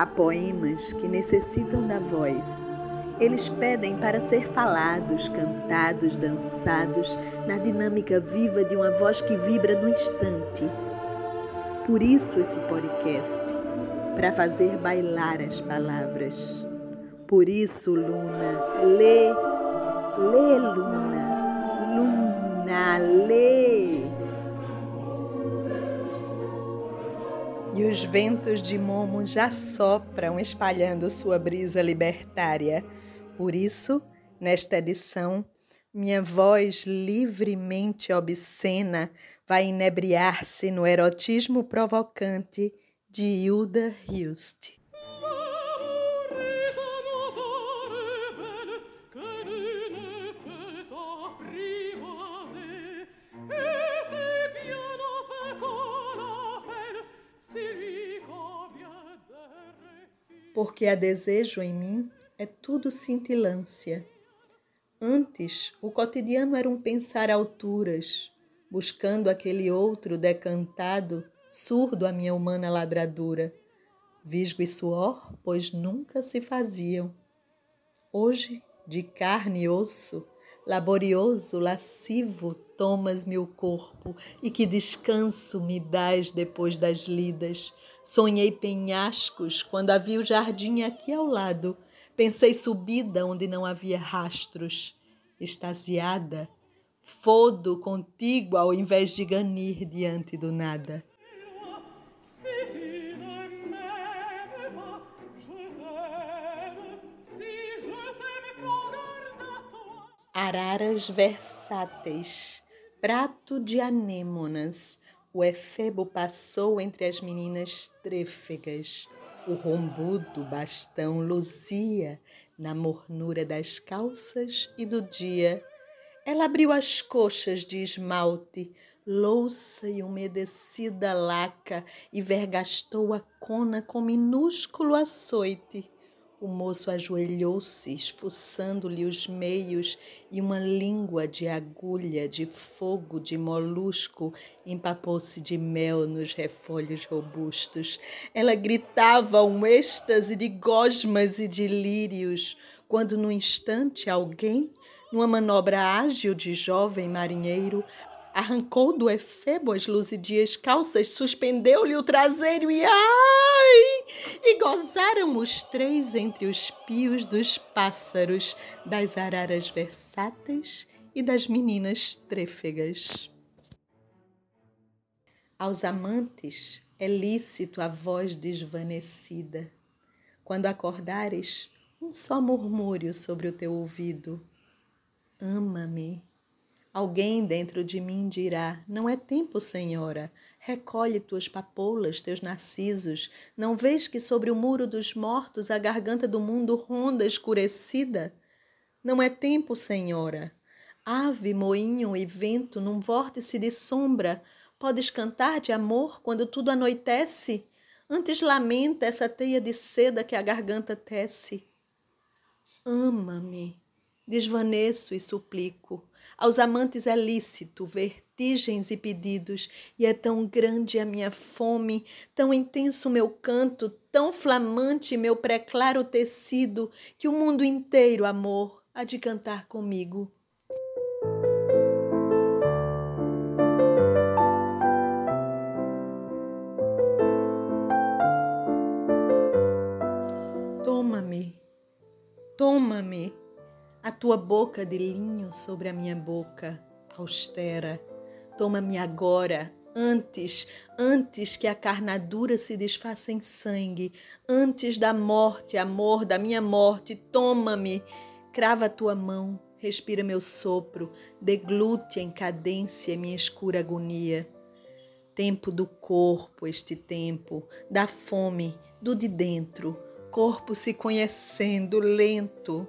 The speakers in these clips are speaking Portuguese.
Há poemas que necessitam da voz. Eles pedem para ser falados, cantados, dançados, na dinâmica viva de uma voz que vibra no instante. Por isso esse podcast, para fazer bailar as palavras. Por isso, Luna, lê, lê, Luna, Luna, lê. E os ventos de Momo já sopram, espalhando sua brisa libertária. Por isso, nesta edição, minha voz livremente obscena vai inebriar-se no erotismo provocante de Hilda Hilst. Porque há desejo em mim, é tudo cintilância. Antes, o cotidiano era um pensar alturas, buscando aquele outro decantado, surdo à minha humana ladradura. Visgo e suor, pois nunca se faziam. Hoje, de carne e osso, laborioso, lascivo, tomas-me o corpo e que descanso me dás depois das lidas. Sonhei penhascos quando havia o jardim aqui ao lado. Pensei subida onde não havia rastros. Extasiada, fodo contigo ao invés de ganir diante do nada. Araras versáteis, prato de anêmonas, o efebo passou entre as meninas trêfegas. O rombudo bastão luzia na mornura das calças e do dia. Ela abriu as coxas de esmalte, louça e umedecida laca, e vergastou a cona com minúsculo açoite. O moço ajoelhou-se, esfuçando-lhe os meios, e uma língua de agulha, de fogo, de molusco, empapou-se de mel nos refolhos robustos. Ela gritava um êxtase de gosmas e de lírios, quando no instante alguém, numa manobra ágil de jovem marinheiro, arrancou do efebo as luzidias calças, suspendeu-lhe o traseiro e ai! E gozaram os três entre os pios dos pássaros, das araras versáteis e das meninas trêfegas. Aos amantes é lícito a voz desvanecida. Quando acordares, um só murmúrio sobre o teu ouvido. Ama-me Alguém dentro de mim dirá: Não é tempo, senhora. Recolhe tuas papoulas, teus narcisos. Não vês que sobre o muro dos mortos a garganta do mundo ronda escurecida? Não é tempo, senhora. Ave, moinho e vento num vórtice de sombra, podes cantar de amor quando tudo anoitece? Antes lamenta essa teia de seda que a garganta tece. Ama-me, desvaneço e suplico aos amantes é lícito vertigens e pedidos, e é tão grande a minha fome, tão intenso meu canto, tão flamante meu preclaro tecido, que o mundo inteiro, amor, há de cantar comigo. Toma-me, toma-me a tua boca de linho sobre a minha boca, austera, toma-me agora, antes, antes que a carnadura se desfaça em sangue, antes da morte, amor, da minha morte, toma-me, crava a tua mão, respira meu sopro, deglute em cadência minha escura agonia. Tempo do corpo, este tempo, da fome, do de dentro, corpo se conhecendo, lento,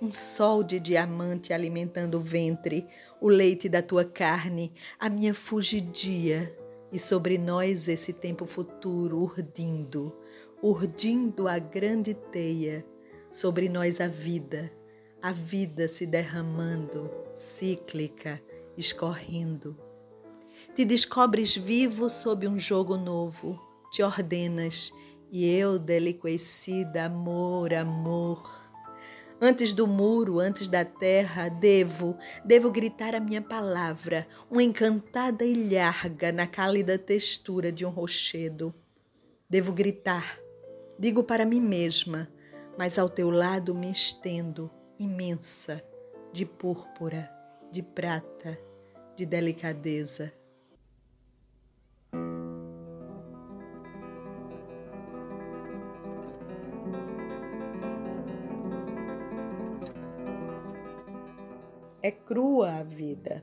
um sol de diamante alimentando o ventre, o leite da tua carne, a minha fugidia, e sobre nós esse tempo futuro urdindo, urdindo a grande teia, sobre nós a vida, a vida se derramando, cíclica, escorrendo. Te descobres vivo sob um jogo novo, te ordenas, E eu, deliquecida, amor, amor. Antes do muro, antes da terra, devo, devo gritar a minha palavra, uma encantada ilharga na cálida textura de um rochedo. Devo gritar, digo para mim mesma, mas ao teu lado me estendo, imensa, de púrpura, de prata, de delicadeza. É crua a vida,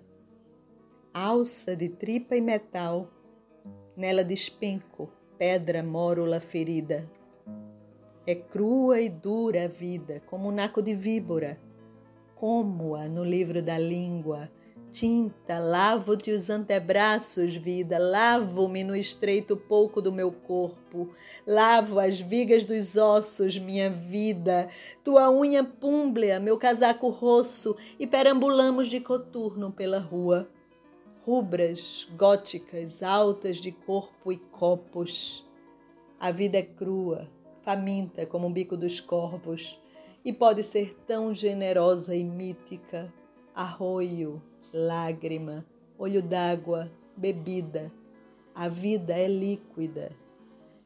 alça de tripa e metal, nela despenco, pedra mórula ferida. É crua e dura a vida, como um naco de víbora. Como-a no livro da língua, tinta, lavo-te os antebraços, vida, lavo-me no estreito pouco do meu corpo, lavo as vigas dos ossos, minha vida, tua unha púmblea, meu casaco rosso, e perambulamos de coturno pela rua. Rubras, góticas, altas de corpo e copos. A vida é crua, faminta como o bico dos corvos, e pode ser tão generosa e mítica, arroio, lágrima, olho d'água, bebida. A vida é líquida.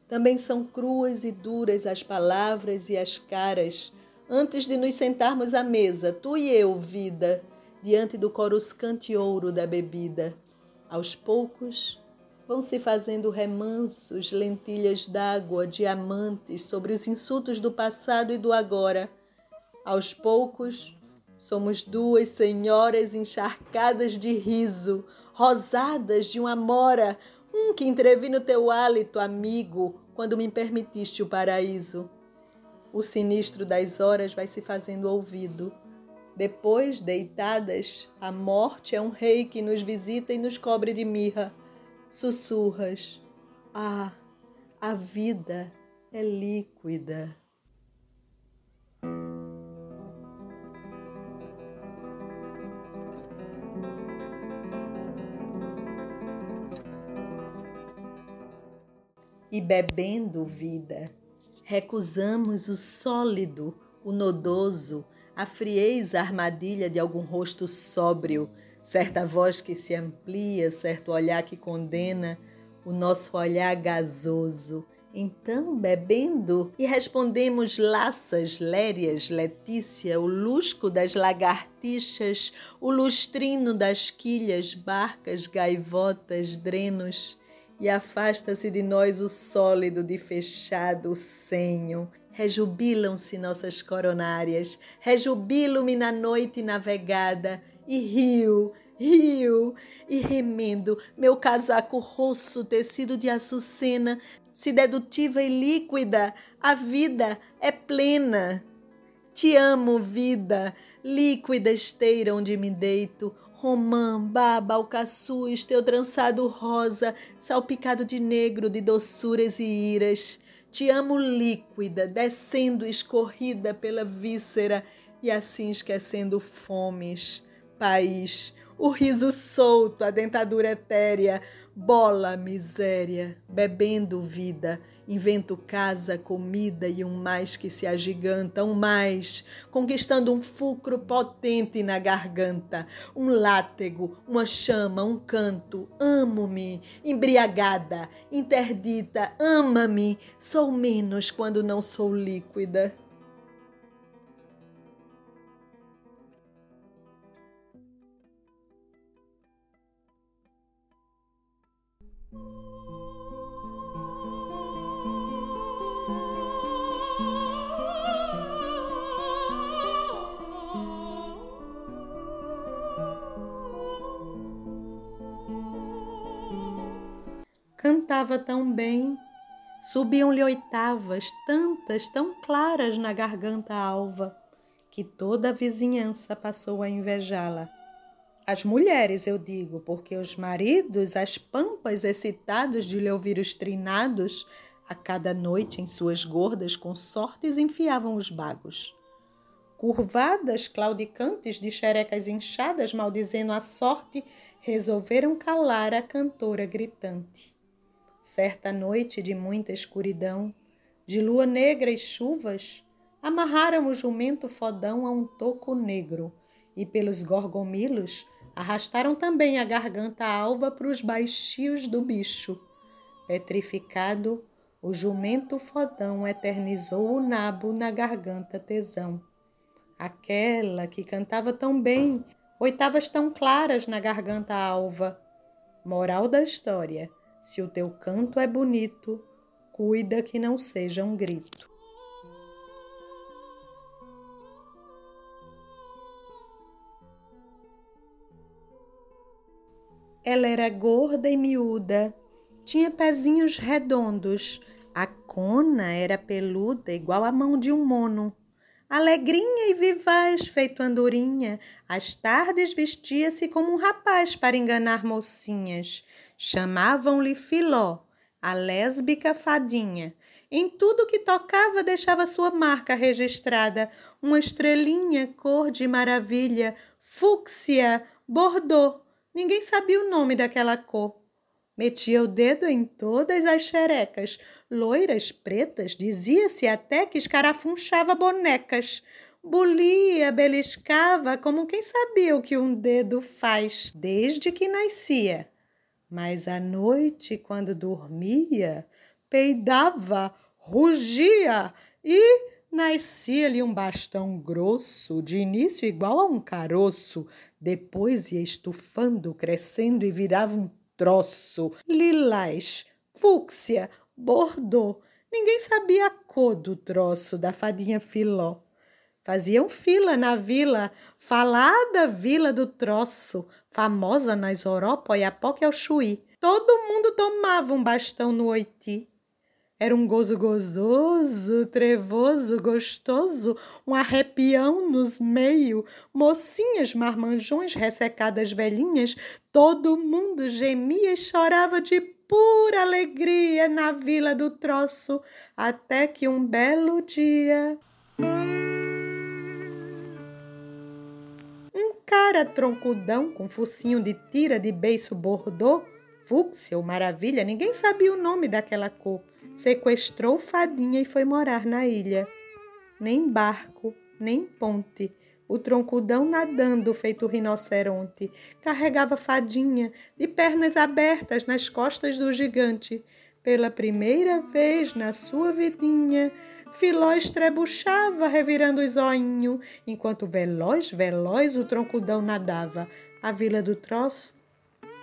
Também são cruas e duras as palavras e as caras antes de nos sentarmos à mesa, tu e eu, vida, diante do coruscante ouro da bebida. Aos poucos, vão se fazendo remansos, lentilhas d'água, diamantes sobre os insultos do passado e do agora. Aos poucos, Somos duas senhoras encharcadas de riso, rosadas de uma mora, um que entrevi no teu hálito, amigo, quando me permitiste o paraíso. O sinistro das horas vai se fazendo ouvido. Depois, deitadas, a morte é um rei que nos visita e nos cobre de mirra. Sussurras: Ah, a vida é líquida. E bebendo vida. Recusamos o sólido, o nodoso, a frieza armadilha de algum rosto sóbrio, certa voz que se amplia, certo olhar que condena, o nosso olhar gasoso. Então, bebendo, e respondemos laças, lérias, Letícia, o lusco das lagartixas, o lustrino das quilhas, barcas, gaivotas, drenos e afasta-se de nós o sólido de fechado senho. Rejubilam-se nossas coronárias, rejubilo-me na noite navegada, e rio, rio, e remendo meu casaco rosso tecido de açucena, se dedutiva e líquida, a vida é plena. Te amo, vida, líquida esteira onde me deito, Romã, baba, alcaçuz, teu trançado rosa, salpicado de negro, de doçuras e iras. Te amo líquida, descendo escorrida pela víscera e assim esquecendo fomes. País, o riso solto, a dentadura etérea, bola miséria, bebendo vida, invento casa, comida e um mais que se agiganta, um mais, conquistando um fulcro potente na garganta, um látego, uma chama, um canto, amo-me, embriagada, interdita, ama-me, sou menos quando não sou líquida. Cantava tão bem, subiam-lhe oitavas, tantas, tão claras na garganta alva, que toda a vizinhança passou a invejá-la. As mulheres, eu digo, porque os maridos, as pampas excitados de lhe ouvir os trinados, a cada noite em suas gordas consortes enfiavam os bagos. Curvadas, claudicantes de xerecas inchadas, maldizendo a sorte, resolveram calar a cantora gritante. Certa noite de muita escuridão, de lua negra e chuvas, amarraram o jumento fodão a um toco negro e, pelos gorgomilos, arrastaram também a garganta alva para os baixios do bicho. Petrificado, o jumento fodão eternizou o nabo na garganta tesão. Aquela que cantava tão bem, oitavas tão claras na garganta alva. Moral da história: se o teu canto é bonito, cuida que não seja um grito. Ela era gorda e miúda, tinha pezinhos redondos, a cona era peluda igual a mão de um mono. Alegrinha e vivaz, feito andorinha, às tardes vestia-se como um rapaz para enganar mocinhas. Chamavam-lhe Filó, a lésbica fadinha. Em tudo que tocava deixava sua marca registrada, uma estrelinha cor de maravilha, fúcsia, bordô. Ninguém sabia o nome daquela cor. Metia o dedo em todas as xerecas, loiras, pretas, dizia-se até que escarafunchava bonecas. Bulia, beliscava, como quem sabia o que um dedo faz desde que nascia. Mas à noite, quando dormia, peidava, rugia e nascia-lhe um bastão grosso, de início igual a um caroço, depois ia estufando, crescendo e virava um troço, lilás, fúcsia, bordô. Ninguém sabia a cor do troço da fadinha Filó. Faziam fila na vila, falada vila do troço, famosa nas Europa, Oiapoque e Chuí. Todo mundo tomava um bastão no oiti. Era um gozo gozoso, trevoso, gostoso, um arrepião nos meio, mocinhas, marmanjões, ressecadas velhinhas, todo mundo gemia e chorava de pura alegria na vila do troço, até que um belo dia. Cara troncudão com focinho de tira de beiço bordô, fúcsia ou maravilha, ninguém sabia o nome daquela cor sequestrou Fadinha e foi morar na ilha. Nem barco, nem ponte, o troncudão nadando feito rinoceronte, carregava Fadinha de pernas abertas nas costas do gigante. Pela primeira vez na sua vidinha, Filó estrebuchava, revirando os zoinho, enquanto veloz, veloz o troncudão nadava. A vila do troço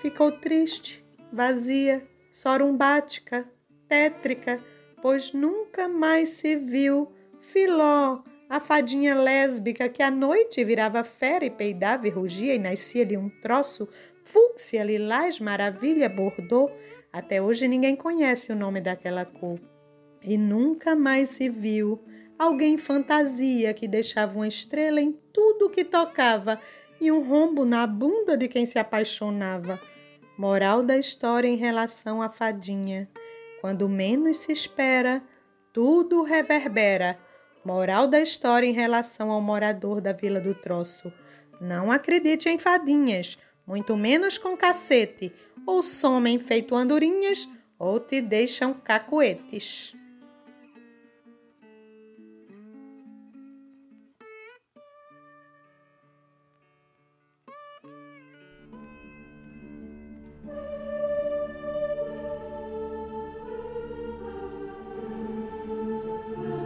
ficou triste, vazia, sorumbática, tétrica, pois nunca mais se viu Filó, a fadinha lésbica que à noite virava fera e peidava e rugia e nascia-lhe um troço, fúcsia, lilás, maravilha, bordô. Até hoje ninguém conhece o nome daquela cor. E nunca mais se viu alguém fantasia que deixava uma estrela em tudo que tocava e um rombo na bunda de quem se apaixonava. Moral da história em relação à fadinha. Quando menos se espera, tudo reverbera. Moral da história em relação ao morador da Vila do Troço. Não acredite em fadinhas, muito menos com cacete. Ou somem feito andorinhas, ou te deixam cacoetes.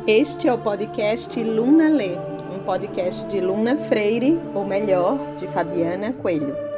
Este é o podcast Luna Lê, um podcast de Luna Freire, ou melhor, de Fabiana Coelho.